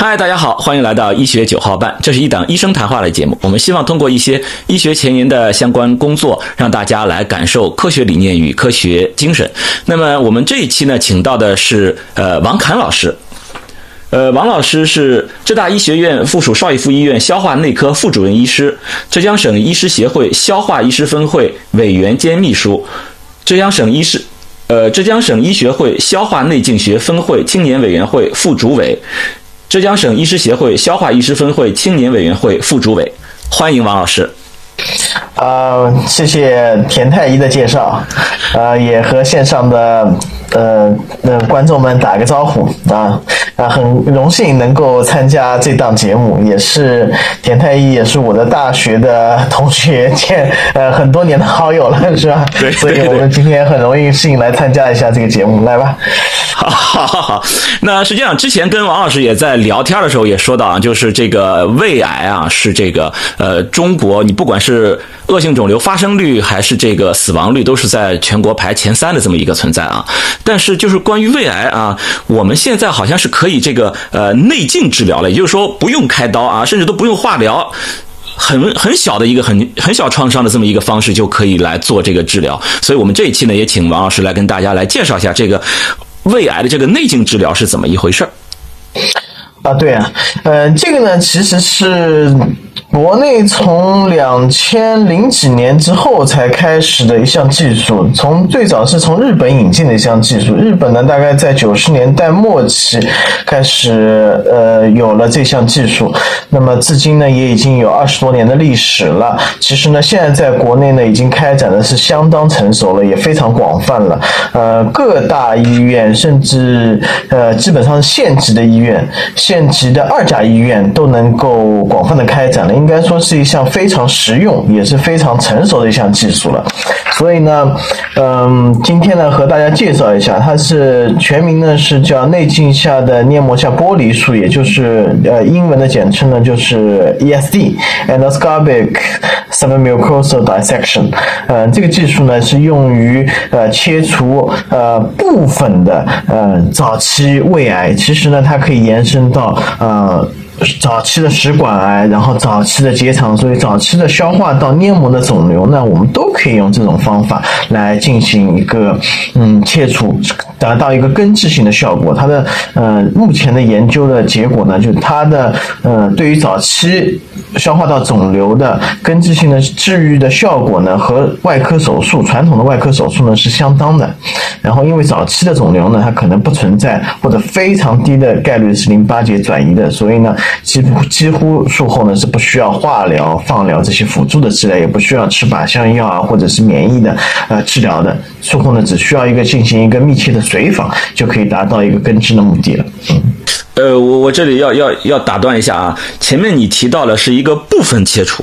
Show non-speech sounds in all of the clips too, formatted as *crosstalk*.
嗨，大家好，欢迎来到医学九号半。这是一档医生谈话类节目。我们希望通过一些医学前沿的相关工作，让大家来感受科学理念与科学精神。那么我们这一期呢，请到的是呃王侃老师。呃，王老师是浙大医学院附属邵逸夫医院消化内科副主任医师，浙江省医师协会消化医师分会委员兼秘书，浙江省医师。呃，浙江省医学会消化内镜学分会青年委员会副主委。浙江省医师协会消化医师分会青年委员会副主委，欢迎王老师。呃，谢谢田太医的介绍，呃，也和线上的呃那观众们打个招呼啊啊，很荣幸能够参加这档节目，也是田太医，也是我的大学的同学，见呃很多年的好友了，是吧？对，所以我们今天很荣幸来参加一下这个节目，来吧。好，好，好，好。那实际上之前跟王老师也在聊天的时候也说到啊，就是这个胃癌啊，是这个呃中国，你不管是恶性肿瘤发生率还是这个死亡率，都是在全国排前三的这么一个存在啊。但是就是关于胃癌啊，我们现在好像是可以这个呃内镜治疗了，也就是说不用开刀啊，甚至都不用化疗。很很小的一个很很小创伤的这么一个方式就可以来做这个治疗，所以我们这一期呢也请王老师来跟大家来介绍一下这个胃癌的这个内镜治疗是怎么一回事儿。啊，对啊，呃，这个呢其实是。国内从两千零几年之后才开始的一项技术，从最早是从日本引进的一项技术。日本呢，大概在九十年代末期开始，呃，有了这项技术。那么至今呢，也已经有二十多年的历史了。其实呢，现在在国内呢，已经开展的是相当成熟了，也非常广泛了。呃，各大医院，甚至呃，基本上县级的医院、县级的二甲医院都能够广泛的开展应该说是一项非常实用，也是非常成熟的一项技术了。所以呢，嗯，今天呢和大家介绍一下，它是全名呢是叫内镜下的黏膜下剥离术，也就是呃英文的简称呢就是 ESD（Endoscopic Submucosal Dissection）。呃，这个技术呢是用于呃切除呃部分的呃早期胃癌，其实呢它可以延伸到呃。早期的食管癌，然后早期的结肠，所以早期的消化道黏膜的肿瘤呢，我们都可以用这种方法来进行一个嗯切除，达到一个根治性的效果。它的呃目前的研究的结果呢，就是它的呃对于早期消化道肿瘤的根治性的治愈的效果呢，和外科手术传统的外科手术呢是相当的。然后因为早期的肿瘤呢，它可能不存在或者非常低的概率是淋巴结转移的，所以呢。几乎几乎术后呢是不需要化疗、放疗这些辅助的治疗，也不需要吃靶向药啊，或者是免疫的呃治疗的。术后呢只需要一个进行一个密切的随访，就可以达到一个根治的目的了。嗯，呃，我我这里要要要打断一下啊，前面你提到了是一个部分切除，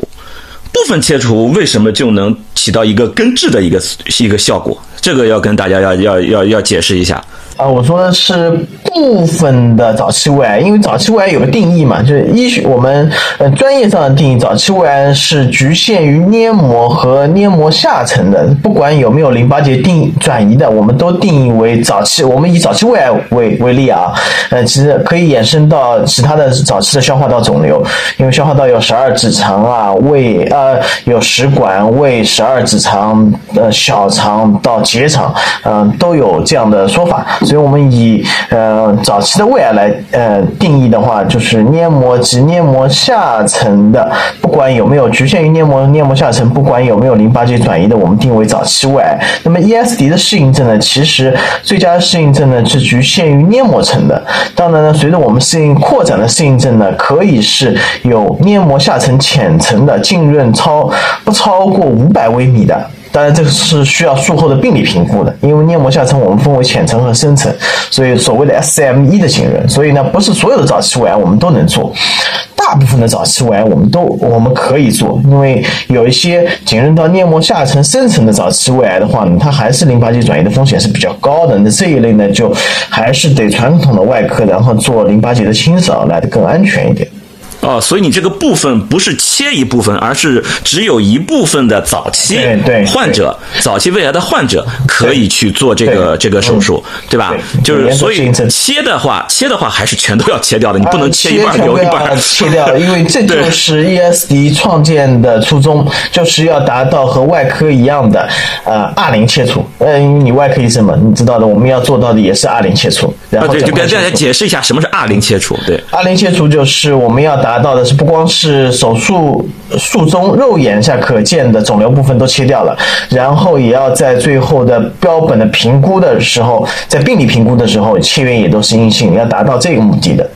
部分切除为什么就能起到一个根治的一个一个效果？这个要跟大家要要要要解释一下。啊，我说的是部分的早期胃癌，因为早期胃癌有个定义嘛，就是医学我们呃专业上的定义，早期胃癌是局限于黏膜和黏膜下层的，不管有没有淋巴结定转移的，我们都定义为早期。我们以早期胃癌为为例啊，*laughs* 呃，其实可以衍生到其他的早期的消化道肿瘤，因为消化道有十二指肠啊，胃呃有食管、胃、十二指肠、呃小肠到结结肠，嗯，都有这样的说法。所以，我们以呃早期的胃癌来呃定义的话，就是黏膜及黏膜下层的，不管有没有局限于黏膜黏膜下层，不管有没有淋巴结转移的，我们定为早期胃癌。那么 ESD 的适应症呢，其实最佳适应症呢是局限于黏膜层的。当然呢，随着我们适应扩展的适应症呢，可以是有黏膜下层浅层的浸润超不超过五百微米的。当然，这个是需要术后的病理评估的，因为黏膜下层我们分为浅层和深层，所以所谓的 SCM 一的浸润，所以呢，不是所有的早期胃癌我们都能做，大部分的早期胃癌我们都我们可以做，因为有一些浸润到黏膜下层深层的早期胃癌的话呢，它还是淋巴结转移的风险是比较高的，那这一类呢，就还是得传统的外科，然后做淋巴结的清扫来的更安全一点。哦，所以你这个部分不是切一部分，而是只有一部分的早期对对患者、早期胃癌的患者可以去做这个这个手术，对吧？就是所以切的话，切的话还是全都要切掉的，你不能呃切一半留一半。切掉，因为这就是 ESD 创建的初衷，就是要达到和外科一样的呃二零切除。嗯，因为你外科医生嘛，你知道的，我们要做到的也是二零切除，然啊，后对，就跟大家。解释一下什么是二零切除，对。二零切除就是我们要达到的是不光是手术术中肉眼下可见的肿瘤部分都切掉了，然后也要在最后的标本的评估的时候，在病理评估的时候，切缘也都是阴性，要达到这个目的的。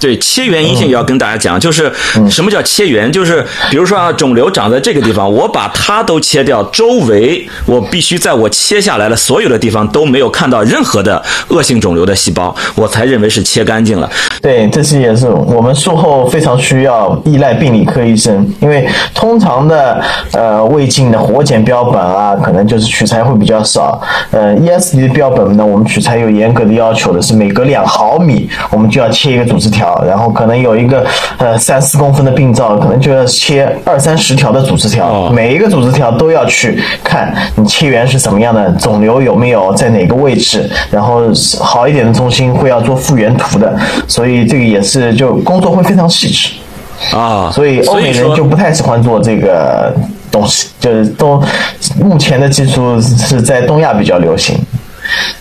对切缘阴性也要跟大家讲，就是嗯什么叫切缘？就是比如说啊，肿瘤长在这个地方，我把它都切掉，周围我必须在我切下来的所有的地方都没有看到任何的恶性肿瘤的细胞，我才认为是切干净了。对，这是也是我们术后非常需要依赖病理科医生，因为通常的呃胃镜的活检标本啊，可能就是取材会比较少。呃，ESD 的标本呢，我们取材有严格的要求的是每隔两毫米我们就要切一个组织条，然后可能有一个呃三四公分的病灶，可能就要切二三十条的组织条，哦。每一个组织条都要去看你切缘是什么样的，肿瘤有没有在哪个位置，然后好一点的中心会要做复原图的，所以这个也是就工作会非常细致，啊，所以欧美人就不太喜欢做这个东西，就是都目前的技术是在东亚比较流行，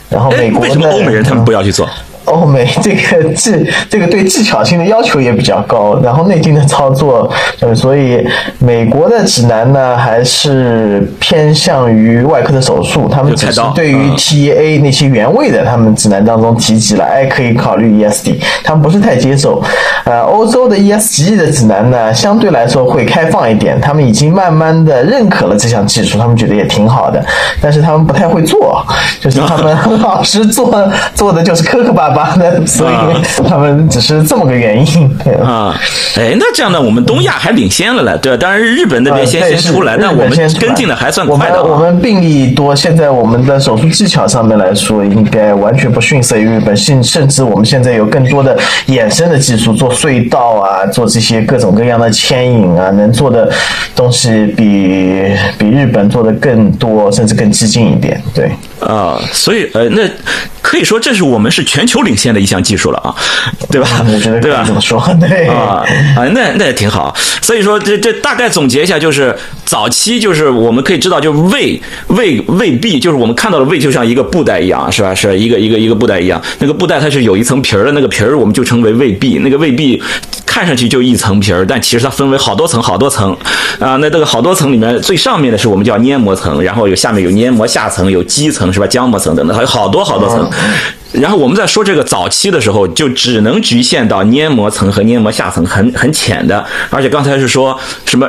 然后哎美，国为什么欧美人他们不要去做？欧美这个技这个对技巧性的要求也比较高，然后内镜的操作，呃，所以美国的指南呢还是偏向于外科的手术，他们只是对于嗯 TA 那些原位的，他们指南当中提及了，哎，可以考虑 ESD，他们不是太接受。呃，欧洲的 ESG 的指南呢，相对来说会开放一点，他们已经慢慢的认可了这项技术，他们觉得也挺好的，但是他们不太会做，就是他们 *laughs* 老师做做的就是磕磕巴巴的，*laughs* 所以他们只是这么个原因。啊，哎，那这样呢，我们东亚还领先了嘞，对吧？当然日本那边先先出来，是但我们跟进的还算快的啊。我们病例多，现在我们的手术技巧上面来说，应该完全不逊色于日本，甚甚至我们现在有更多的衍生的技术，做隧道啊，做这些各种各样的牵引啊，能做的东西比比日本做的更多，甚至更激进一点。对，啊，所以呃，那可以说这是我们是全球领先的一项技术了啊，对吧？我觉得对吧以这？么说。对啊啊，那那也挺好。所以说，这这大概总结一下，就是早期就是我们可以知道，就是胃胃胃壁，就是我们看到的胃就像一个布袋一样，是吧？是一个一个一个布袋一样。那个布袋它是有一层皮儿的，那个皮儿我们就称为胃壁。那个胃壁看上去就一层皮儿，但其实它分为好多层好多层啊。那这个好多层里面，最上面的是我们叫黏膜层，然后有下面有黏膜下层，有基层是吧？浆膜层等等，还有好多好多层。然后我们在说这个早期的时候，就只能局限到黏膜层和黏膜下层很很浅的，而且刚才是说什么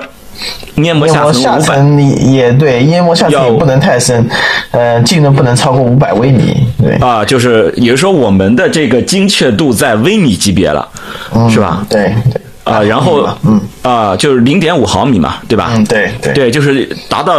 黏膜下下层也对，黏膜下层也不能太深，呃，浸润不能超过五百微米。对，啊，就是也就是说我们的这个精确度在微米级别了，是吧？对对。啊，然后嗯啊，就是零点五毫米嘛，对吧？嗯，对对对，就是达到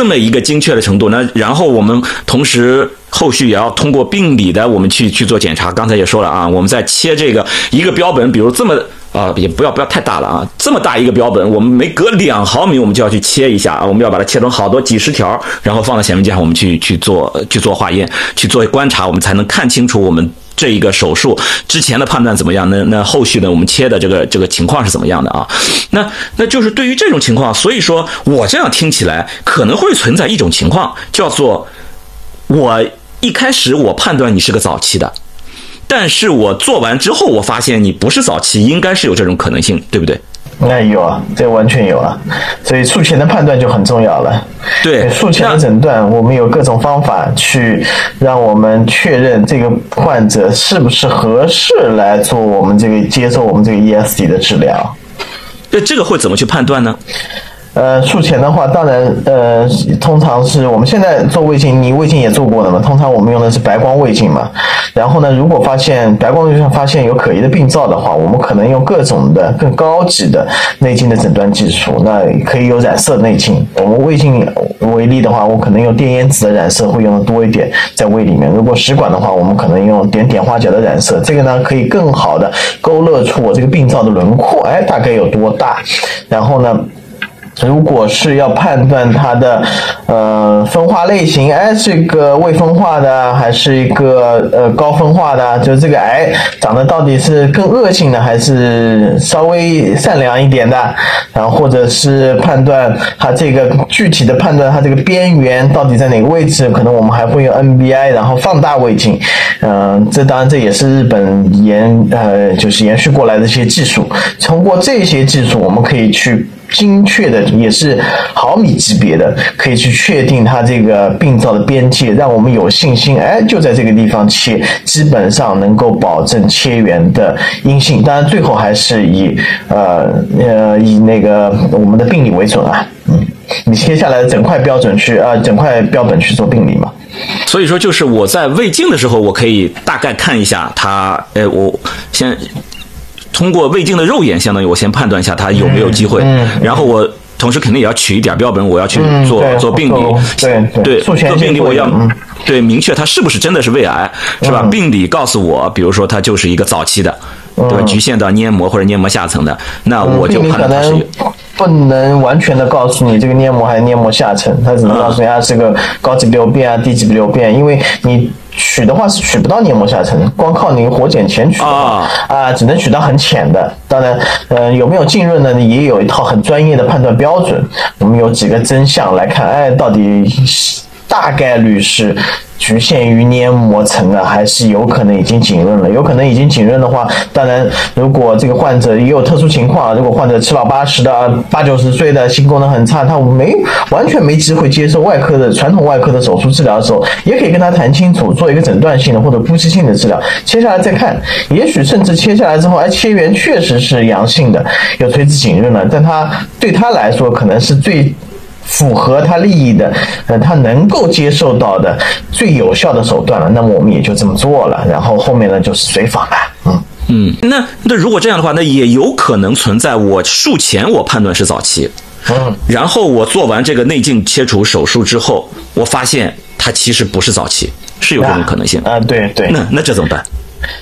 这么一个精确的程度。那然后我们同时后续也要通过病理的我们去去做检查。刚才也说了啊，我们在切这个一个标本，比如这么啊，也不要不要太大了啊，这么大一个标本，我们每隔两毫米我们就要去切一下啊，我们要把它切成好多几十条，然后放到显微镜上，我们去去做去做化验，去做观察，我们才能看清楚我们。这一个手术之前的判断怎么样？那那后续呢我们切的这个这个情况是怎么样的啊？那那就是对于这种情况，所以说我这样听起来可能会存在一种情况，叫做我一开始我判断你是个早期的，但是我做完之后，我发现你不是早期，应该是有这种可能性，对不对？那有啊，这完全有啊，所以术前的判断就很重要了。对术前的诊断，我们有各种方法去让我们确认这个患者是不是合适来做我们这个接受我们这个 ESD 的治疗。那这个会怎么去判断呢？呃，术前的话，当然，呃，通常是我们现在做胃镜，你胃镜也做过的嘛。通常我们用的是白光胃镜嘛。然后呢，如果发现白光胃镜发现有可疑的病灶的话，我们可能用各种的更高级的内镜的诊断技术。那可以有染色内镜。我们胃镜为例的话，我可能用电烟子的染色会用的多一点，在胃里面。如果食管的话，我们可能用点碘花角的染色。这个呢，可以更好的勾勒出我这个病灶的轮廓，哎，大概有多大。然后呢？如果是要判断它的呃分化类型，哎，是一个未分化的，还是一个呃高分化的？就这个癌长得到底是更恶性的，还是稍微善良一点的？然后或者是判断它这个具体的判断它这个边缘到底在哪个位置？可能我们还会用 NBI，然后放大胃镜。嗯，这当然这也是日本延呃就是延续过来的一些技术。通过这些技术，我们可以去。精确的也是毫米级别的，可以去确定它这个病灶的边界，让我们有信心，哎，就在这个地方切，基本上能够保证切源的阴性。当然，最后还是以呃呃以那个我们的病理为准啊，嗯，你切下来整块标准去啊，整块标本去做病理嘛。所以说，就是我在胃镜的时候，我可以大概看一下它，哎，我先。通过胃镜的肉眼，相当于我先判断一下他有没有机会，然后我同时肯定也要取一点标本，我要去做做病理，对对，做病理我要对明确他是不是真的是胃癌，是吧？病理告诉我，比如说他就是一个早期的，对吧？局限到黏膜或者黏膜下层的，那我就判断是。不能完全的告诉你这个黏膜还是黏膜下层，它只能告诉你它是个高级病变啊、低级病变，因为你取的话是取不到黏膜下层，光靠你活检钳取啊啊，只能取到很浅的。当然，呃，有没有浸润呢？也有一套很专业的判断标准。我们有几个真相来看，哎，到底大概率是。局限于黏膜层的，还是有可能已经浸润了。有可能已经浸润的话，当然，如果这个患者也有特殊情况，如果患者七老八十的、八九十岁的心功能很差，他没完全没机会接受外科的传统外科的手术治疗的时候，也可以跟他谈清楚，做一个诊断性的或者夫妻性的治疗，切下来再看。也许甚至切下来之后，哎，切缘确实是阳性的，有垂直浸润了，但他对他来说可能是最。符合他利益的，呃，他能够接受到的最有效的手段了，那么我们也就这么做了。然后后面呢就是随访了，嗯嗯。那那如果这样的话，那也有可能存在我术前我判断是早期，嗯，然后我做完这个内镜切除手术之后，我发现它其实不是早期，是有这种可能性啊，对对。那那这怎么办？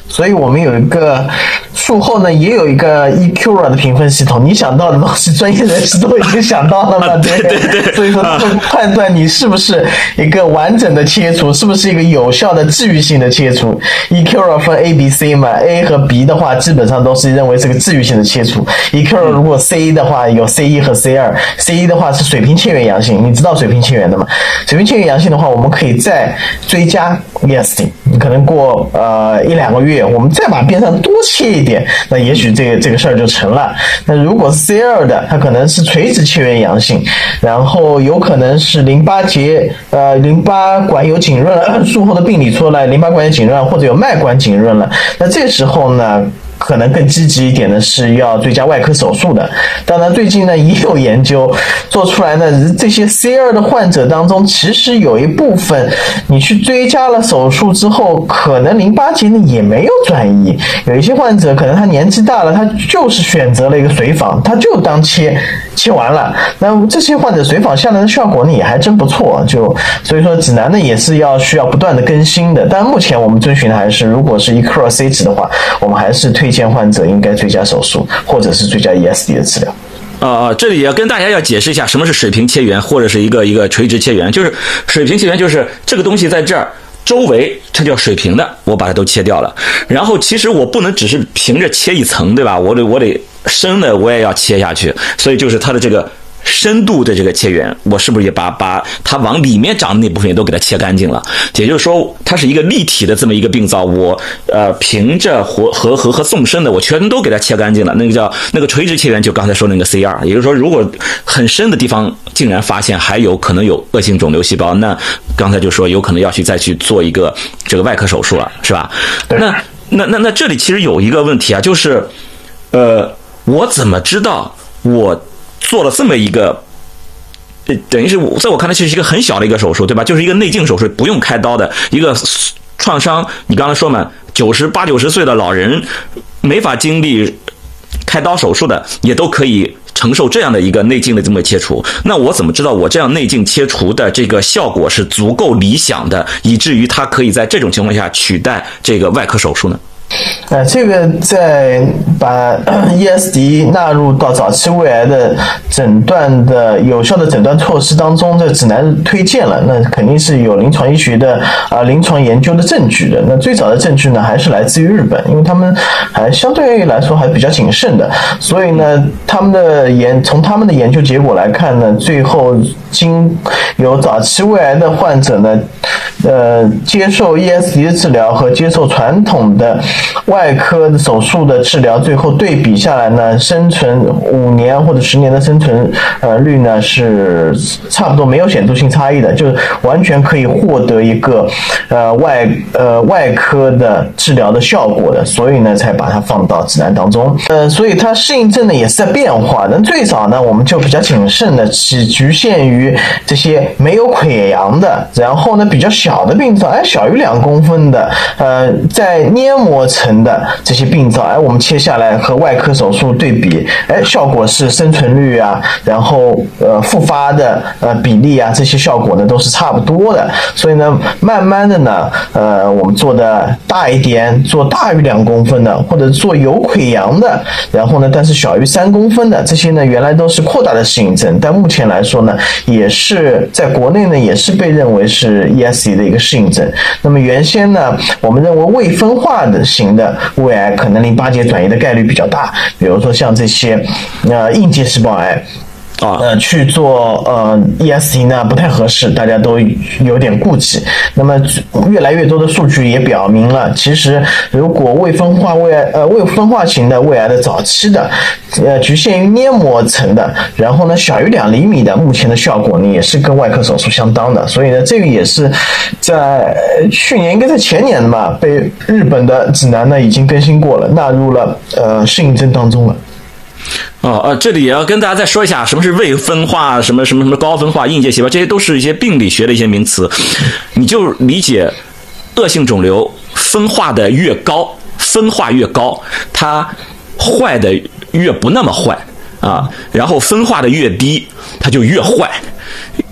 所以我们有一个术后呢，也有一个 EQRA 的评分系统。你想到的东西，专业人士都已经想到了嘛？*laughs* 对对对。所以说，判断你是不是一个完整的切除，是不是一个有效的治愈性的切除。EQRA 分 A、B、C 嘛，A 和 B 的话，基本上都是认为是个治愈性的切除。EQRA 如果 C 的话，有 C 一和 C 二，C 一的话是水平切缘阳性，你知道水平切缘的嘛？水平切缘阳性的话，我们可以再追加 ESD，你可能过呃一两两个月。我们再把边上多切一点，那也许这个这个事儿就成了。那如果 C 二的，它可能是垂直切缘阳性，然后有可能是淋巴结呃淋巴管有浸润，术后的病理出来淋巴管有浸润，或者有脉管浸润了。那这时候呢？可能更积极一点的是要追加外科手术的。当然，最近呢也有研究做出来呢，这些 C 二的患者当中，其实有一部分你去追加了手术之后，可能淋巴结呢也没有转移。有一些患者可能他年纪大了，他就是选择了一个随访，他就当切切完了。那这些患者随访下来的效果呢也还真不错。就所以说指南呢也是要需要不断的更新的。但目前我们遵循的还是，如果是 ECRC 值的话，我们还是推。推荐患者应该追加手术，或者是追加 ESD 的治疗。啊啊，这里要跟大家要解释一下，什么是水平切缘，或者是一个一个垂直切缘。就是水平切缘，就是这个东西在这儿周围，它叫水平的，我把它都切掉了。然后其实我不能只是平着切一层，对吧？我得我得深的我也要切下去，所以就是它的这个。深度的这个切缘，我是不是也把把它往里面长的那部分也都给它切干净了？也就是说，它是一个立体的这么一个病灶，我呃平着和和和和纵深的，我全都给它切干净了。那个叫那个垂直切缘，就刚才说那个 C 二。也就是说，如果很深的地方竟然发现还有可能有恶性肿瘤细胞，那刚才就说有可能要去再去做一个这个外科手术了，是吧？那那那那这里其实有一个问题啊，就是呃，我怎么知道我？做了这么一个等于是我在我看来，其实是一个很小的一个手术，对吧？就是一个内镜手术，不用开刀的一个创伤。你刚才说嘛，九十八九十岁的老人没法经历开刀手术的，也都可以承受这样的一个内镜的这么切除。那我怎么知道我这样内镜切除的这个效果是足够理想的，以至于它可以在这种情况下取代这个外科手术呢？呃，这个在把 *clears throat* ESD 纳入到早期胃癌的诊断的有效的诊断措施当中，这指南推荐了，那肯定是有临床医学的啊临床研究的证据的。那最早的证据呢，还是来自于日本，因为他们还相对来说还比较谨慎的，所以呢，他们的研从他们的研究结果来看呢，最后经有早期胃癌的患者呢，呃，接受 ESD 的治疗和接受传统的。外科手术的治疗，最后对比下来呢，生存五年或者十年的生存呃率呢是差不多没有显著性差异的，就是完全可以获得一个呃外呃外科的治疗的效果的，所以呢才把它放到指南当中。呃，所以它适应症呢也是在变化。那最早呢我们就比较谨慎的，只局限于这些没有溃疡的，然后呢比较小的病灶，哎小于两公分的，呃在黏膜。层的这些病灶，哎，我们切下来和外科手术对比，哎，效果是生存率啊，然后呃复发的呃比例啊，这些效果呢都是差不多的。所以呢，慢慢的呢，呃，我们做的大一点，做大于两公分的，或者做有溃疡的，然后呢，但是小于三公分的这些呢，原来都是扩大的适应症，但目前来说呢，也是在国内呢，也是被认为是 ESE 的一个适应症。那么原先呢，我们认为未分化的。型的胃癌可能淋巴结转移的概率比较大，比如说像这些呃硬结细胞癌。啊，呃，去做呃 EST 呢不太合适，大家都有点顾忌。那么越来越多的数据也表明了，其实如果未分化胃癌呃未分化型的胃癌的早期的，呃局限于黏膜层的，然后呢小于两厘米的，目前的效果呢也是跟外科手术相当的。所以呢这个也是在去年应该在前年的嘛，被日本的指南呢已经更新过了，纳入了呃适应症当中了。哦，呃，这里也要跟大家再说一下，什么是未分化，什么什么什么高分化硬结细胞，这些都是一些病理学的一些名词。你就理解，恶性肿瘤分化的越高，分化越高，它坏的越不那么坏啊，然后分化的越低，它就越坏。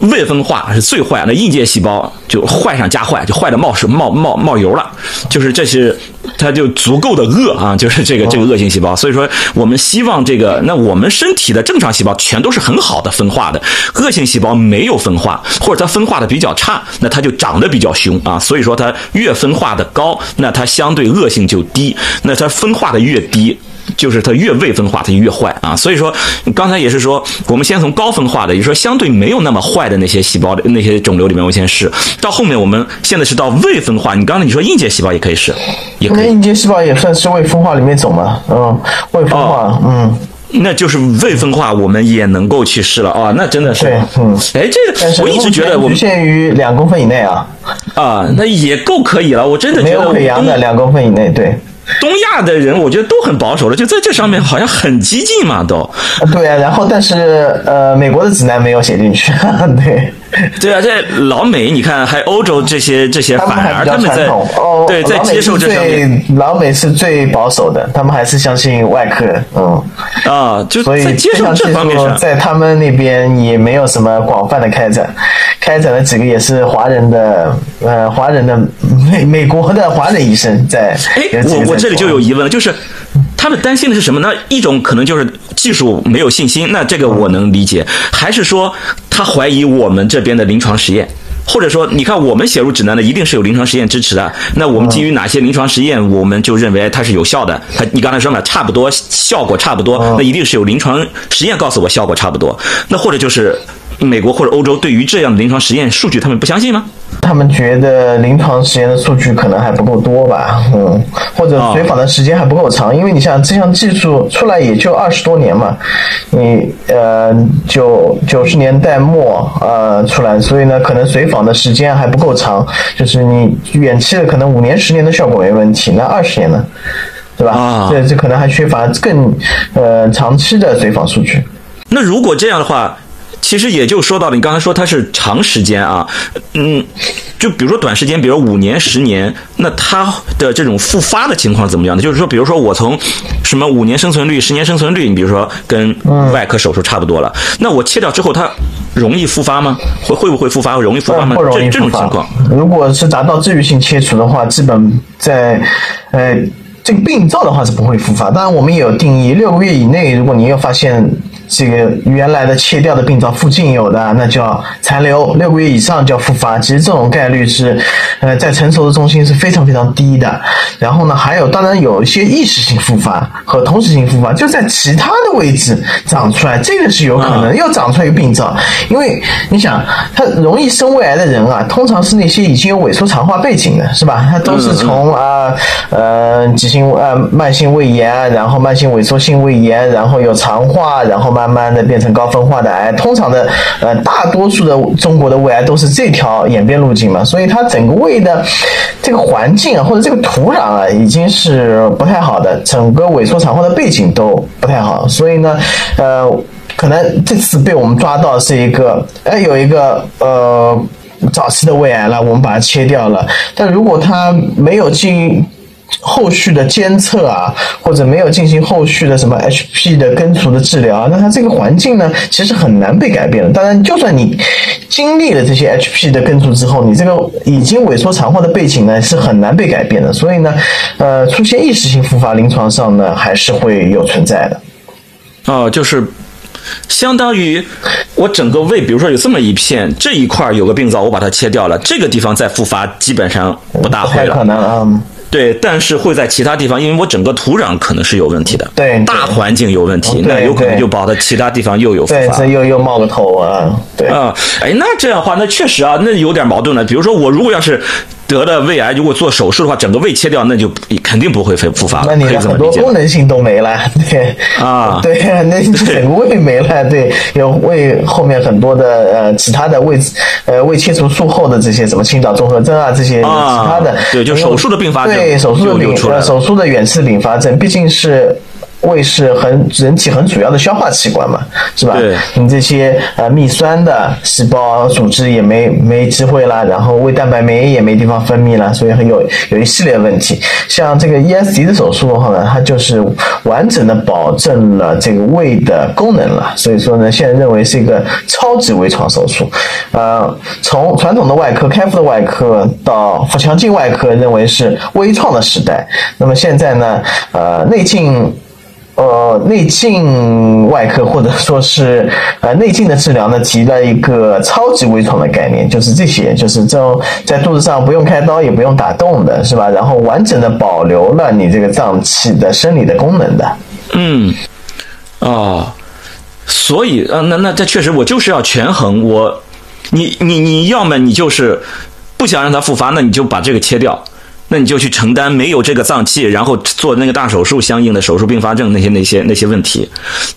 未分化是最坏，那应届细胞就坏上加坏，就坏的冒水冒冒冒油了，就是这是它就足够的恶啊，就是这个这个恶性细胞。所以说，我们希望这个那我们身体的正常细胞全都是很好的分化的，恶性细胞没有分化，或者它分化的比较差，那它就长得比较凶啊。所以说，它越分化的高，那它相对恶性就低，那它分化的越低。就是它越未分化，它就越坏啊。所以说，刚才也是说，我们先从高分化的，也就是说相对没有那么坏的那些细胞的那些肿瘤里面，我先试。到后面，我们现在是到未分化。你刚才你说硬结细胞也可以试，也可以。硬结细胞也算是未分化里面种嘛？嗯，未分化，嗯，那就是未分化，我们也能够去试了啊。那真的是，嗯，哎，这个我一直觉得我们限于两公分以内啊。啊，那也够可以了。我真的觉得没有溃疡的两公分以内，对。东亚的人，我觉得都很保守了，就在这上面好像很激进嘛，都。对啊，然后但是呃，美国的指南没有写进去，*laughs* 对。*laughs* 对啊，在老美，你看，还欧洲这些这些，反而他们在对在接受这上面，老美是最保守的，他们还是相信外科，嗯啊，就所以接受这方面在他们那边也没有什么广泛的开展，开展了几个也是华人的，呃，华人的美美国的华人医生在。哎，我我这里就有疑问了，就是他们担心的是什么呢？一种可能就是技术没有信心，那这个我能理解，还是说？他怀疑我们这边的临床实验，或者说，你看我们写入指南的一定是有临床实验支持的。那我们基于哪些临床实验，我们就认为它是有效的？他你刚才说嘛，差不多效果差不多，那一定是有临床实验告诉我效果差不多。那或者就是美国或者欧洲对于这样的临床实验数据，他们不相信吗？他们觉得临床实验的数据可能还不够多吧，嗯，或者随访的时间还不够长，因为你像这项技术出来也就二十多年嘛，你呃九九十年代末呃出来，所以呢可能随访的时间还不够长，就是你远期的可能五年十年的效果没问题，那二十年呢，对吧？啊，这这可能还缺乏更呃长期的随访数据。那如果这样的话。其实也就说到了，你刚才说它是长时间啊，嗯，就比如说短时间，比如五年、十年，那它的这种复发的情况怎么样呢？就是说，比如说我从什么五年生存率、十年生存率，你比如说跟外科手术差不多了，那我切掉之后，它容易复发吗？会会不会复发？容易复发吗？这这种情况，如果是达到治愈性切除的话，基本在呃这个病灶的话是不会复发。当然，我们也有定义，六个月以内，如果你又发现。这个原来的切掉的病灶附近有的，那叫残留，六个月以上叫复发。其实这种概率是，呃，在成熟的中心是非常非常低的。然后呢，还有当然有一些意识性复发和同时性复发，就在其他的位置长出来，这个是有可能又长出来一个病灶。因为你想，他容易生胃癌的人啊，通常是那些已经有萎缩肠化背景的，是吧？他都是从啊呃急性呃慢性胃炎，然后慢性萎缩性胃炎，然后有肠化，然后。慢慢的变成高分化的癌，通常的呃大多数的中国的胃癌都是这条演变路径嘛，所以它整个胃的这个环境啊或者这个土壤啊已经是不太好的，整个萎缩肠化的背景都不太好，所以呢呃可能这次被我们抓到是一个哎有一个呃早期的胃癌了，我们把它切掉了，但如果它没有进。后续的监测啊，或者没有进行后续的什么 HP 的根除的治疗啊，那它这个环境呢，其实很难被改变的。当然，就算你经历了这些 HP 的根除之后，你这个已经萎缩肠化的背景呢，是很难被改变的。所以呢，呃，出现意识性复发，临床上呢还是会有存在的。哦，就是相当于我整个胃，比如说有这么一片，这一块有个病灶，我把它切掉了，这个地方再复发，基本上不大会了。可能啊。对，但是会在其他地方，因为我整个土壤可能是有问题的，对，大环境有问题，那有可能就跑到其他地方又有复发，对又又冒个头啊，对啊，哎，那这样的话，那确实啊，那有点矛盾了。比如说我如果要是。得了胃癌，如果做手术的话，整个胃切掉，那就肯定不会复复发了。那你的很多功能性都没了，对啊，*laughs* 对，那整个胃没了，对，有胃后面很多的呃其他的胃呃胃切除术后的这些什么青岛综合征啊这些其他的，对，就手术的并发症，对，手术的并手术的远视并发症，毕竟是。胃是很人体很主要的消化器官嘛，是吧？对。你这些呃泌酸的细胞组织也没没机会啦，然后胃蛋白酶也没地方分泌了，所以很有有一系列问题。像这个 ESD 的手术的话呢，它就是完整的保证了这个胃的功能了。所以说呢，现在认为是一个超级微创手术。呃，从传统的外科开腹的外科到腹腔镜外科，认为是微创的时代。那么现在呢，呃，内镜。呃，内镜外科或者说是呃内镜的治疗呢，提了一个超级微创的概念，就是这些，就是这种在肚子上不用开刀也不用打洞的，是吧？然后完整的保留了你这个脏器的生理的功能的。嗯，哦，所以呃，那那这确实，我就是要权衡，我你你你要么你就是不想让它复发，那你就把这个切掉。那你就去承担没有这个脏器，然后做那个大手术相应的手术并发症那些那些那些问题。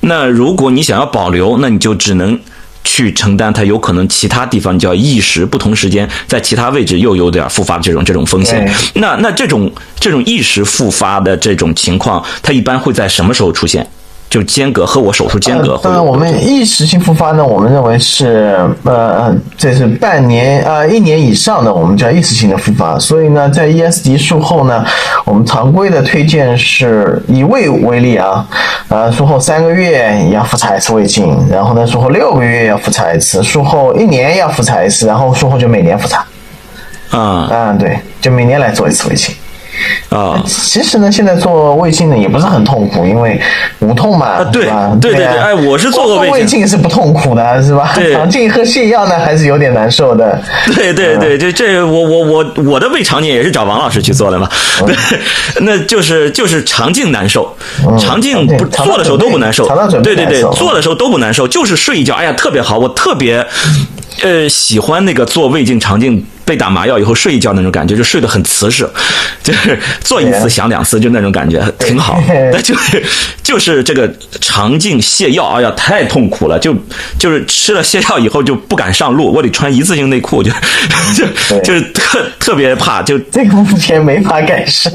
那如果你想要保留，那你就只能去承担它有可能其他地方叫异时不同时间在其他位置又有点复发的这种这种风险。那那这种这种异时复发的这种情况，它一般会在什么时候出现？就间隔和我手术间隔。当然，我们异时性复发呢，我们认为是呃，这是半年啊一年以上的，我们叫异时性的复发。所以呢，在 ESD 术后呢，我们常规的推荐是以胃为例啊，呃，术后三个月要复查一次胃镜，然后呢，术后六个月要复查一次，术后一年要复查一次，然后术后就每年复查。啊，嗯，对，就每年来做一次胃镜。啊，其实呢，现在做胃镜呢也不是很痛苦，因为无痛嘛，对吧？对对对，哎，我是做过胃镜，是不痛苦的，是吧？对，肠镜和泻药呢还是有点难受的。对对对，这这我我我我的胃肠镜也是找王老师去做的嘛，对，*laughs* 那就是就是肠镜难受，肠镜不做的时候都不难受，对对对，做的时候都不难受，就是睡一觉，哎呀特别好，我特别呃喜欢那个做胃镜肠镜。被打麻药以后睡一觉那种感觉，就睡得很瓷实，就是做一次想两次，就那种感觉挺好。那 *laughs* 就是就是这个肠镜泻药，哎呀，太痛苦了，就就是吃了泻药以后就不敢上路，我得穿一次性内裤，就 *laughs* 就就是特特别怕，就这个目前没法改善。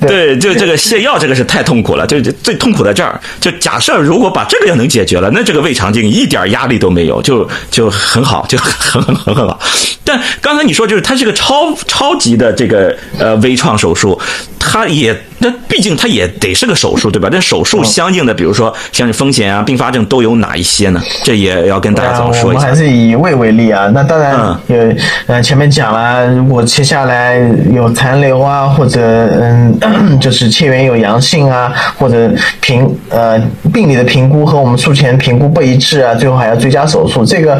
对，就这个泻药这个是太痛苦了，就最痛苦在这儿。就假设如果把这个也能解决了，那这个胃肠镜一点压力都没有，就就很好，就很很很很好。但刚才你说就是它是个超超级的这个呃微创手术，它也那毕竟它也得是个手术对吧？这手术相应的，比如说像是风险啊、并发症都有哪一些呢？这也要跟大家怎么说一下？我们还是以胃为例啊。那当然有呃前面讲了，如果切下来有残留啊，或者嗯就是切缘有阳性啊，或者评呃病理的评估和我们术前评估不一致啊，最后还要追加手术，这个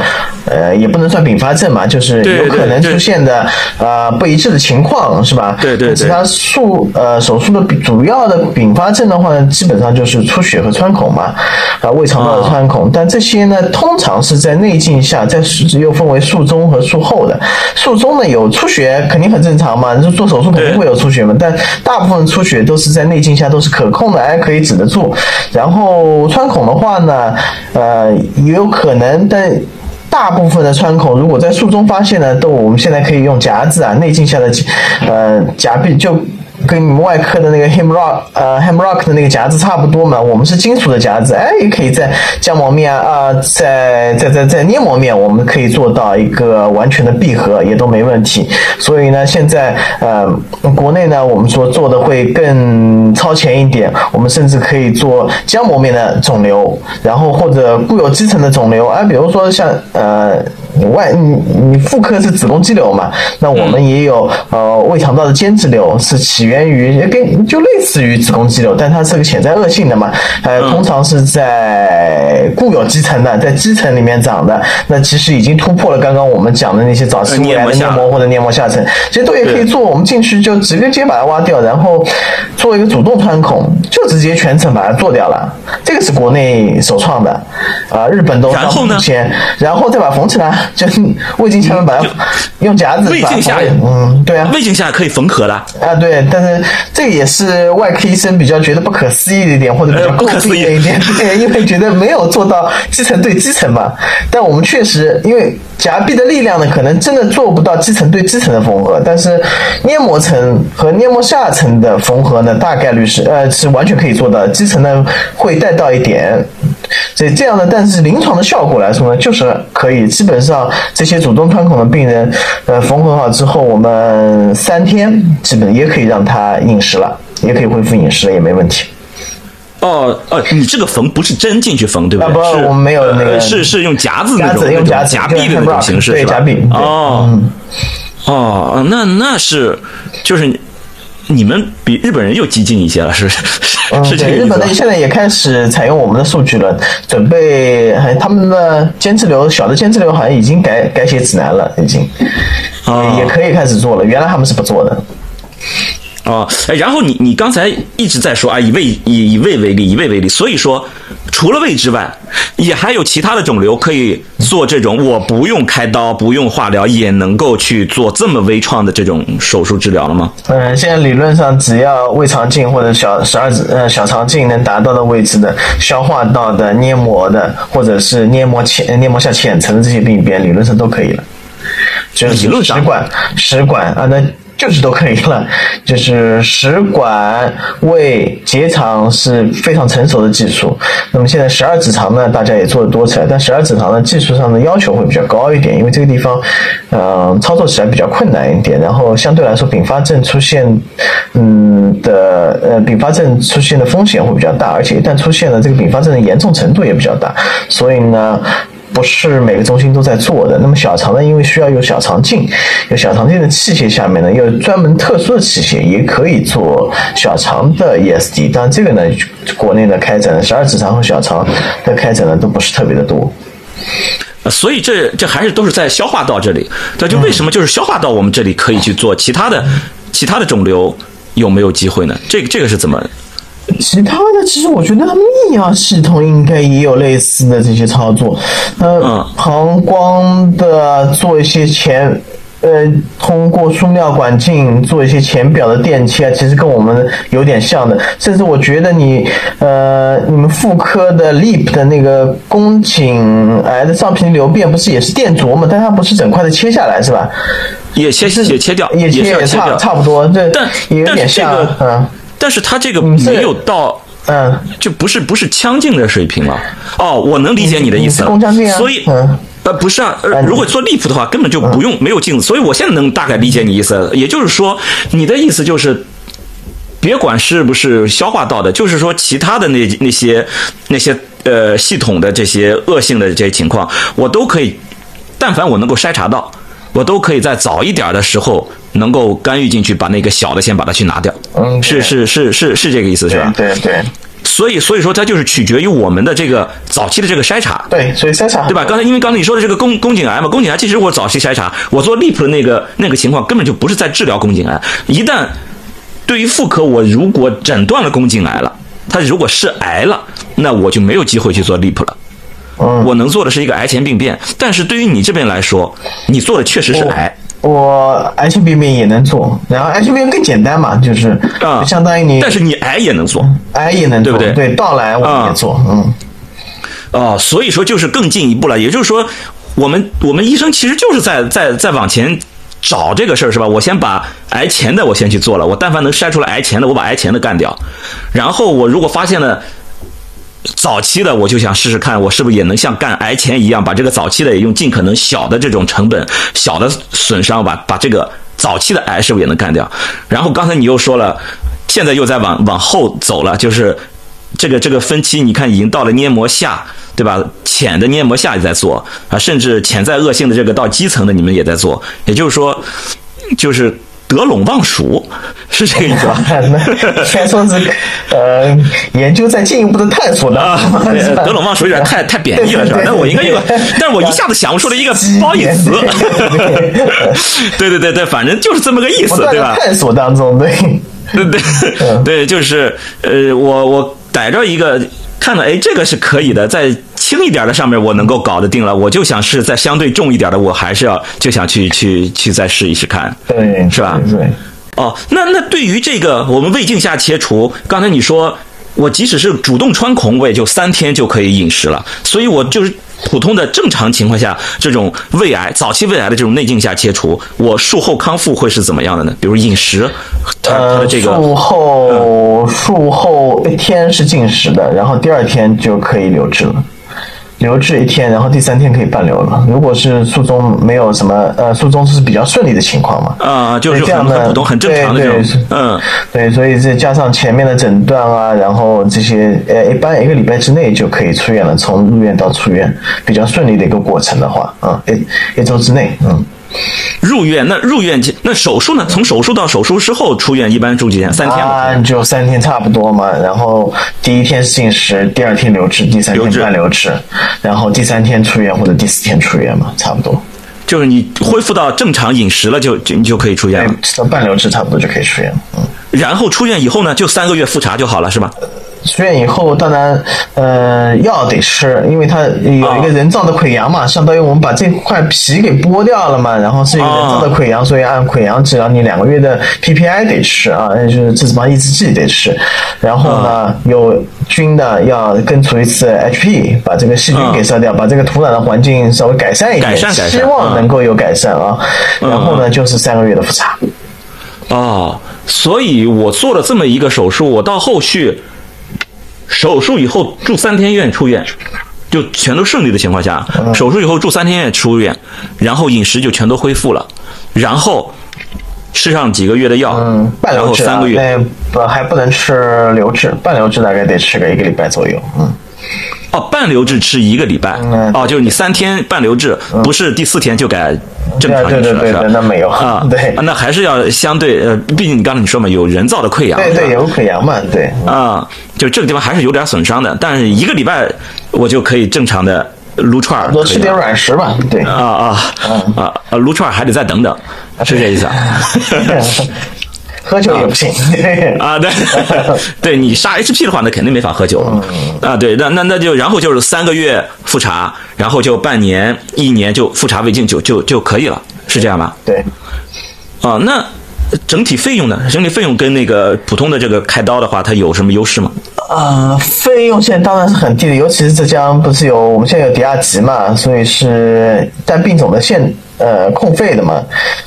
呃也不能算并发症嘛，就是有可能出现的呃不一致的情况是吧？对对对。其他术呃手术的主要的并发症的话呢，基本上就是出血和穿孔嘛，啊胃肠道的穿孔。但这些呢，通常是在内镜下，在又分为术中和术后的。术中呢有出血肯定很正常嘛，做手术肯定会有出血嘛。但大部分出血都是在内镜下都是可控的，哎可以止得住。然后穿孔的话呢，呃也有可能，但。大部分的穿孔，如果在术中发现呢，都我们现在可以用夹子啊，内镜下的呃夹壁就。跟你们外科的那个 Hemrock 呃 Hemrock 的那个夹子差不多嘛，我们是金属的夹子，哎，也可以在浆膜面啊，在在在在黏膜面，我们可以做到一个完全的闭合，也都没问题。所以呢，现在呃，国内呢，我们说做的会更超前一点，我们甚至可以做浆膜面的肿瘤，然后或者固有肌层的肿瘤，啊，比如说像呃外你你妇科是子宫肌瘤嘛，那我们也有呃胃肠道的间质瘤是起源。源于跟就类似于子宫肌瘤，但它是个潜在恶性的嘛，呃，通常是在固有肌层的，在肌层里面长的，那其实已经突破了刚刚我们讲的那些早期胃癌的黏膜或者黏膜下层，其实都也可以做，我们进去就直接把它挖掉，然后做一个主动穿孔，就直接全程把它做掉了，这个是国内首创的，啊，日本都然后呢，先然后再把缝起来，就胃镜下面把它用夹子，胃镜下，嗯，对啊，胃镜下可以缝合的啊，对，但是这个也是外科医生比较觉得不可思议的一点，或者比较不可思议一点，对，因为觉得没有做到基层对基层嘛。但我们确实，因为夹壁的力量呢，可能真的做不到基层对基层的缝合，但是黏膜层和黏膜下层的缝合呢，大概率是呃是完全可以做到，基层呢会带到一点。所以这样的，但是临床的效果来说呢，就是可以基本上这些主动穿孔的病人，呃，缝合好之后，我们三天基本也可以让他饮食了，也可以恢复饮食了，也没问题。哦哦，你这个缝不是针进去缝对不对？不，我们没有那个，是是用夹子那种用夹夹壁的那种形式对夹壁。哦哦，那那是就是。你们比日本人又激进一些了，是 *laughs* 是这个日本的现在也开始采用我们的数据了，准备他们的尖刺瘤小的尖刺瘤好像已经改改写指南了，已经，也可以开始做了。原来他们是不做的。哦，哎，然后你你刚才一直在说啊，以胃以以胃为例，以胃为例，所以说除了胃之外，也还有其他的肿瘤可以做这种我不用开刀、不用化疗也能够去做这么微创的这种手术治疗了吗？嗯，现在理论上只要胃肠镜或者小十二指呃小肠镜能达到的位置的消化道的黏膜的或者是黏膜浅黏膜下浅层的这些病变，理论上都可以了。就是理论上，食管食管啊那。就是都可以了，就是食管、胃、结肠是非常成熟的技术。那么现在十二指肠呢，大家也做的多起来，但十二指肠呢，技术上的要求会比较高一点，因为这个地方，嗯，操作起来比较困难一点。然后相对来说，并发症出现，嗯的，呃，并发症出现的风险会比较大，而且一旦出现了，这个并发症的严重程度也比较大。所以呢。不是每个中心都在做的。那么小肠呢？因为需要有小肠镜，有小肠镜的器械下面呢，有专门特殊的器械，也可以做小肠的 ESD。但这个呢，国内的开展的十二指肠和小肠的开展呢，都不是特别的多。所以这这还是都是在消化道这里。那就为什么就是消化道我们这里可以去做，其他的其他的肿瘤有没有机会呢？这个这个是怎么？其他的其实我觉得泌尿系统应该也有类似的这些操作，呃，膀胱的做一些前呃，通过输尿管镜做一些浅表的电切啊，其实跟我们有点像的。甚至我觉得你，呃，你们妇科的 LEEP 的那个宫颈癌的上皮瘤变，不是也是电灼吗？但它不是整块的切下来，是吧？也切也切掉，也切也差差不多，这但也有点像，嗯。但是他这个没有到，嗯，就不是不是腔镜的水平了。哦，我能理解你的意思了。所以，呃，不是啊，如果做利普的话，根本就不用没有镜子。所以我现在能大概理解你意思。也就是说，你的意思就是，别管是不是消化道的，就是说其他的那那些那些呃系统的这些恶性的这些情况，我都可以，但凡我能够筛查到，我都可以在早一点的时候。能够干预进去，把那个小的先把它去拿掉。嗯，是是是是是这个意思，是吧？对对。所以所以说，它就是取决于我们的这个早期的这个筛查。对，所以筛查对吧？刚才因为刚才你说的这个宫宫颈癌嘛，宫颈癌其实我早期筛查，我做 LEEP 的那个那个情况根本就不是在治疗宫颈癌。一旦对于妇科，我如果诊断了宫颈癌了，它如果是癌了，那我就没有机会去做 LEEP 了。嗯，我能做的是一个癌前病变。但是对于你这边来说，你做的确实是癌。我癌前病变也能做，然后癌前病变更简单嘛，就是啊，相当于你，但是你癌也能做，癌也能做，对不对？对，到来我们也做，嗯，哦，所以说就是更进一步了，也就是说，我们我们医生其实就是在在在往前找这个事儿，是吧？我先把癌前的我先去做了，我但凡能筛出来癌前的，我把癌前的干掉，然后我如果发现了。早期的我就想试试看，我是不是也能像干癌前一样，把这个早期的也用尽可能小的这种成本、小的损伤，把把这个早期的癌是不是也能干掉？然后刚才你又说了，现在又在往往后走了，就是这个这个分期，你看已经到了黏膜下，对吧？浅的黏膜下也在做啊，甚至潜在恶性的这个到基层的你们也在做，也就是说，就是。得陇望蜀是这个意思吧？先说是呃，研究在进一步的探索的。*laughs* 得陇望蜀有点太 *laughs* 太贬义了，是吧？那我应该有，*laughs* 但是我一下子想不出来一个褒义词。对对对对，反正就是这么个意思，对吧？探索当中，对对对对，就是呃，我我逮着一个。看到哎，这个是可以的，在轻一点的上面我能够搞得定了，我就想是在相对重一点的，我还是要就想去 *laughs* 去去再试一试看，对，是吧？对。哦，那那对于这个我们胃镜下切除，刚才你说我即使是主动穿孔，我也就三天就可以饮食了，所以我就是。普通的正常情况下，这种胃癌早期胃癌的这种内镜下切除，我术后康复会是怎么样的呢？比如饮食，呃，术后术后一天是禁食的，然后第二天就可以留置了。留置一天，然后第三天可以办留了。如果是术中没有什么，呃，术中是比较顺利的情况嘛？啊，就是这样的，普通很正常的这种。嗯，对，所以再加上前面的诊断啊，然后这些，呃，一般一个礼拜之内就可以出院了。从入院到出院比较顺利的一个过程的话，啊，一一周之内，嗯。入院那入院那手术呢？从手术到手术之后出院一般住几天？三天啊，就三天差不多嘛。然后第一天进食，第二天留置，第三天半留置，然后第三天出院或者第四天出院嘛，差不多。就是你恢复到正常饮食了，就就你就可以出院了。到半留置差不多就可以出院了。嗯。然后出院以后呢，就三个月复查就好了，是吧？出院以后，当然，呃，药得吃，因为它有一个人造的溃疡嘛，相当于我们把这块皮给剥掉了嘛，然后是一个人造的溃疡，所以按溃疡治疗，你两个月的 PPI 得吃啊，那就是质子帮抑制剂得吃，然后呢，有菌的要根除一次 HP，把这个细菌给杀掉，把这个土壤的环境稍微改善一点，希望能够有改善啊，然后呢，就是三个月的复查。哦，所以我做了这么一个手术，我到后续。手术以后住三天院出院，就全都顺利的情况下，手术以后住三天院出院，然后饮食就全都恢复了，然后吃上几个月的药，然后三个月，不还不能吃流质，半流质大概得吃个一个礼拜左右，嗯。哦，半流质吃一个礼拜，哦，就是你三天半流质，不是第四天就改正常饮食了，是吧？那没有。啊，*laughs* 对，那还是要相对呃，毕竟你刚才你说嘛，有人造的溃疡，对对，有溃疡嘛，对，啊，就这个地方还是有点损伤的，但是一个礼拜我就可以正常的撸串儿，多吃点软食吧，对，啊啊啊啊，撸串儿还得再等等，是这意思啊。*laughs* 喝酒也不行啊！对，*laughs* 对你杀 HP 的话，那肯定没法喝酒啊！对，那那那就然后就是三个月复查，然后就半年、一年就复查胃镜就就就可以了。是这样吧？对。啊，那整体费用呢？整体费用跟那个普通的这个开刀的话，它有什么优势吗？呃，费用现在当然是很低的，尤其是浙江不是有我们现在有迪亚吉嘛，所以是单病种的限呃控费的嘛，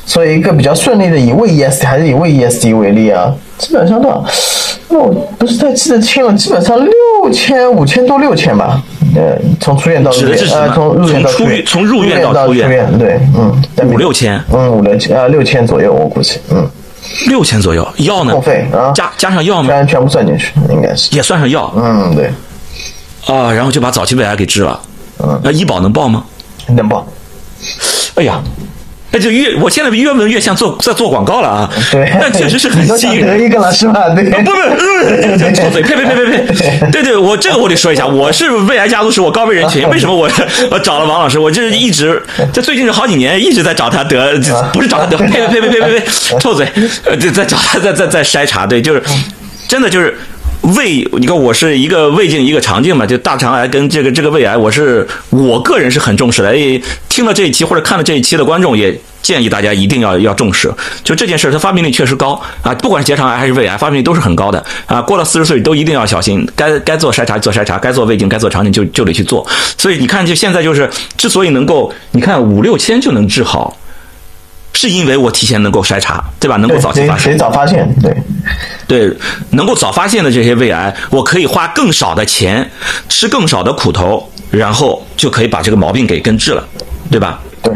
所以一个比较顺利的以胃 ESD 还是以胃 ESD 为例啊，基本上多少？我不是太记得清了，基本上六千五千多六千吧，呃，从出院到入院，呃，从入院到出院，从入院到出院，对，嗯，五六千，嗯，五六千，呃，六千左右，我估计，嗯。六千左右，药呢？付费啊，加加上药吗？全全部算进去，应该是也算上药。嗯，对。啊，然后就把早期胃癌给治了。嗯，那医保能报吗？能报。哎呀。那就越我现在越问越像做在做广告了啊！对，但确实是很吸引人。一个了是吧？对，不不，臭嘴，呸呸呸呸呸！对对，我这个我得说一下，我是胃癌家族史，我高危人群。为什么我我找了王老师？我这一直这最近这好几年一直在找他得，不是找他得，呸呸呸呸呸呸呸，臭嘴，呃，在找他在在在筛查，对，就是真的就是。胃，你看我是一个胃镜一个肠镜嘛，就大肠癌跟这个这个胃癌，我是我个人是很重视的。哎，听了这一期或者看了这一期的观众也建议大家一定要要重视。就这件事，它发病率确实高啊，不管是结肠癌还是胃癌，发病率都是很高的啊。过了四十岁都一定要小心，该该做筛查做筛查，该做胃镜该做肠镜就就得去做。所以你看，就现在就是之所以能够，你看五六千就能治好。是因为我提前能够筛查，对吧？能够早期发现，早发现，对，对，能够早发现的这些胃癌，我可以花更少的钱，吃更少的苦头，然后就可以把这个毛病给根治了，对吧？对。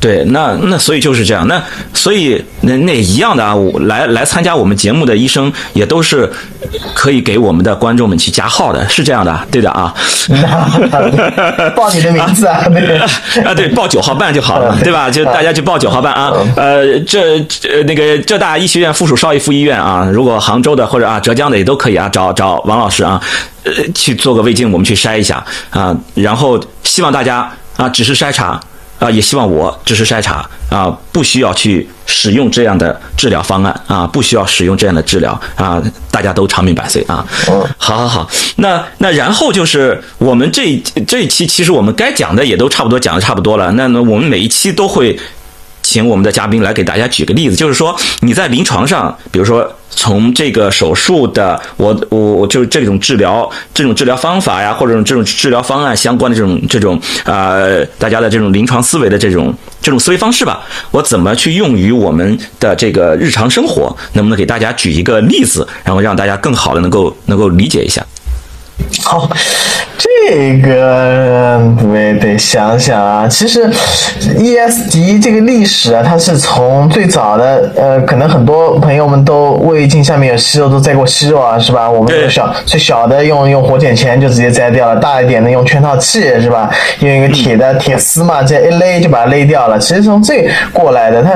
对，那那所以就是这样，那所以那那一样的啊，来来参加我们节目的医生也都是可以给我们的观众们去加号的，是这样的，对的啊。*laughs* 报你的名字啊，对 *laughs* 啊，对，报九号半就好了，对吧？就大家去报九号半啊。呃，这呃那个浙大医学院附属邵逸夫医院啊，如果杭州的或者啊浙江的也都可以啊，找找王老师啊，呃去做个胃镜，我们去筛一下啊，然后希望大家啊只是筛查。啊，也希望我只是筛查啊，不需要去使用这样的治疗方案啊，不需要使用这样的治疗啊，大家都长命百岁啊。好好好，那那然后就是我们这这一期，其实我们该讲的也都差不多讲的差不多了。那那我们每一期都会。请我们的嘉宾来给大家举个例子，就是说你在临床上，比如说从这个手术的，我我我就是这种治疗这种治疗方法呀，或者这种治疗方案相关的这种这种呃，大家的这种临床思维的这种这种思维方式吧，我怎么去用于我们的这个日常生活？能不能给大家举一个例子，然后让大家更好的能够能够理解一下？*laughs* 好，这个也得想想啊。其实，ESD 这个历史啊，它是从最早的呃，可能很多朋友们都胃镜下面有息肉，都摘过息肉啊，是吧？我们小最小的用用活检钳就直接摘掉了，大一点的用圈套器是吧？用一个铁的铁丝嘛，这一勒就把它勒掉了。其实从这过来的，它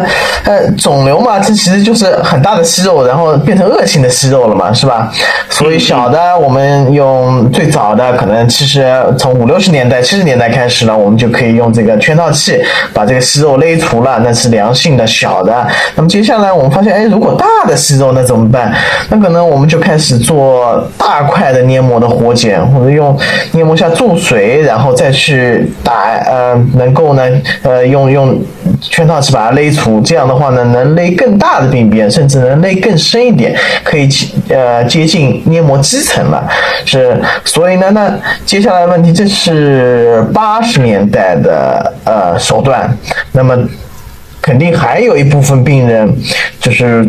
呃肿瘤嘛，这其实就是很大的息肉，然后变成恶性的息肉了嘛，是吧？所以小的我们用。最早的可能其实从五六十年代、七十年代开始呢，我们就可以用这个圈套器把这个息肉勒除了，那是良性的小的。那么接下来我们发现，哎，如果大的息肉那怎么办？那可能我们就开始做大块的黏膜的活检，或者用黏膜下注水，然后再去打，呃，能够呢，呃，用用圈套器把它勒除。这样的话呢，能勒更大的病变，甚至能勒更深一点，可以呃接近黏膜基层了，是。所以呢，那接下来问题，这是八十年代的呃手段，那么肯定还有一部分病人，就是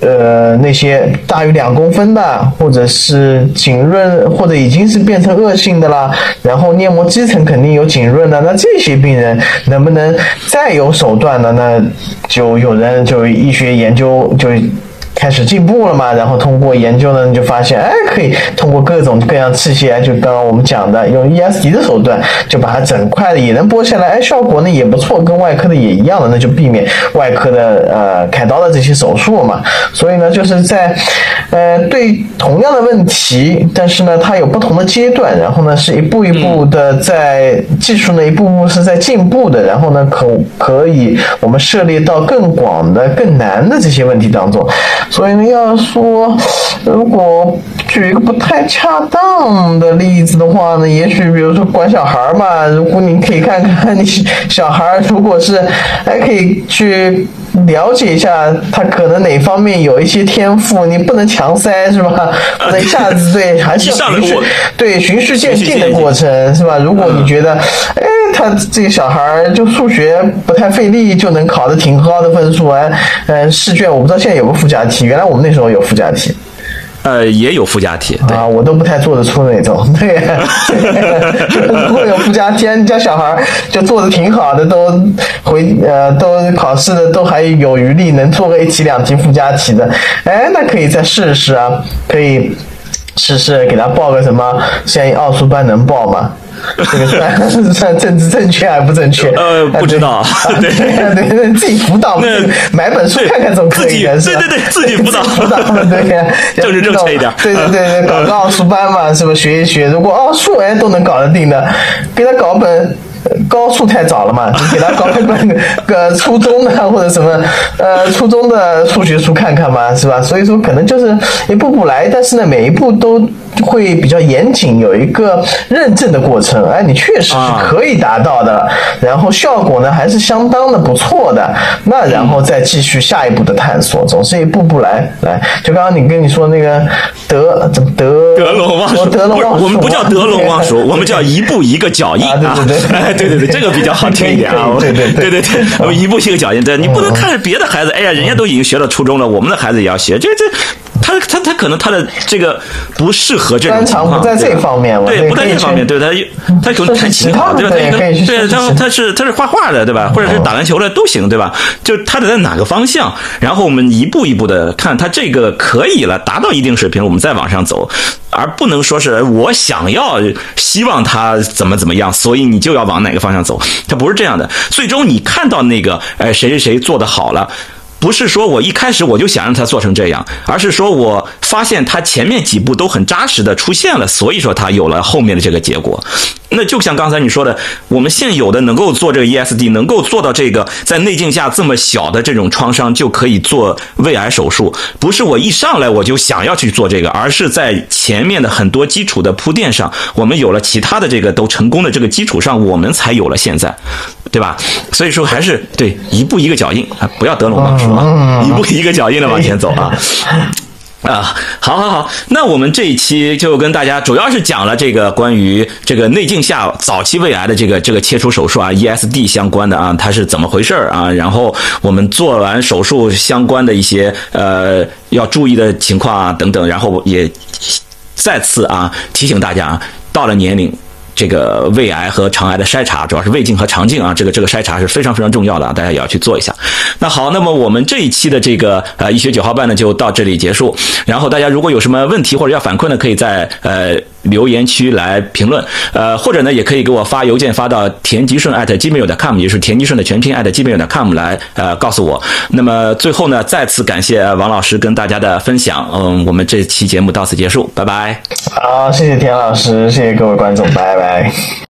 呃那些大于两公分的，或者是浸润，或者已经是变成恶性的了，然后黏膜基层肯定有浸润的，那这些病人能不能再有手段呢？那就有人就医学研究就。开始进步了嘛，然后通过研究呢，你就发现，哎，可以通过各种各样器械，就刚刚我们讲的，用 ESD 的手段，就把它整块的也能剥下来，哎，效果呢也不错，跟外科的也一样的，那就避免外科的呃开刀的这些手术嘛。所以呢，就是在呃对同样的问题，但是呢它有不同的阶段，然后呢是一步一步的在技术呢一步步是在进步的，然后呢可可以我们涉猎到更广的、更难的这些问题当中。所以呢，要说如果举一个不太恰当的例子的话呢，也许比如说管小孩嘛，如果你可以看看你小孩，如果是还可以去了解一下他可能哪方面有一些天赋，你不能强塞是吧？不能一下子对，还是要循序对循序渐进的过程是吧？如果你觉得哎他这个小孩就数学不太费力就能考得挺高的分数哎，嗯试卷我不知道现在有个附加题，原来我们那时候有附加题。呃，也有附加题啊，我都不太做得出那种。对，*laughs* 如果有附加题，你家小孩就做的挺好的，都回呃都考试的都还有余力，能做个一题两题附加题的，哎，那可以再试试啊，可以试试给他报个什么，现在奥数班能报吗？这个算算政治正确还不正确？呃，不知道。*laughs* 对对对，自己辅导，买本书看看总可以的，是吧？对对对，自己辅导辅导，对呀，*laughs* 政治正确一点。对对对对，*laughs* 搞个奥数班嘛，是不是学一学？如果奥数哎都能搞得定的，给他搞本。高数太早了嘛，你给他搞一本个初中的或者什么呃初中的数学书看看嘛，是吧？所以说可能就是一步步来，但是呢每一步都会比较严谨，有一个认证的过程。哎，你确实是可以达到的，然后效果呢还是相当的不错的。那然后再继续下一步的探索，总是一步步来。来，就刚刚你跟你说那个德怎么德德龙望蜀，德龙望蜀，我们不叫德龙望蜀，*laughs* 我们叫一步一个脚印啊，对对对。对对 *laughs* 对，这个比较好听一点啊！对对对对对，我一步一个脚印，对，你不能看着别的孩子，哎呀，人家都已经学到初中了，我们的孩子也要学，这这。他他他可能他的这个不适合这种情况，不在这方面，对，不在这方面，对他 *laughs* 他可能弹琴好，对吧？他对，他他是他是画画的，对吧？或者是打篮球的都行，对吧？就他得在哪个方向，然后我们一步一步的看他这个可以了，达到一定水平，我们再往上走，而不能说是我想要希望他怎么怎么样，所以你就要往哪个方向走，他不是这样的。最终你看到那个，哎，谁谁谁做的好了。不是说我一开始我就想让他做成这样，而是说我发现他前面几步都很扎实的出现了，所以说他有了后面的这个结果。那就像刚才你说的，我们现有的能够做这个 ESD，能够做到这个在内镜下这么小的这种创伤就可以做胃癌手术，不是我一上来我就想要去做这个，而是在前面的很多基础的铺垫上，我们有了其他的这个都成功的这个基础上，我们才有了现在，对吧？所以说还是对一步一个脚印啊，不要得陇望蜀啊，一步一个脚印的往前走啊。啊，好，好，好，那我们这一期就跟大家主要是讲了这个关于这个内镜下早期胃癌的这个这个切除手术啊，ESD 相关的啊，它是怎么回事啊？然后我们做完手术相关的一些呃要注意的情况啊等等，然后也再次啊提醒大家啊，到了年龄。这个胃癌和肠癌的筛查，主要是胃镜和肠镜啊，这个这个筛查是非常非常重要的啊，大家也要去做一下。那好，那么我们这一期的这个呃医学九号半呢，就到这里结束。然后大家如果有什么问题或者要反馈呢，可以在呃。留言区来评论，呃，或者呢，也可以给我发邮件发到田吉顺 at gmail.com，也是田吉顺的全拼 at gmail.com 来呃告诉我。那么最后呢，再次感谢王老师跟大家的分享，嗯，我们这期节目到此结束，拜拜。好，谢谢田老师，谢谢各位观众，拜拜。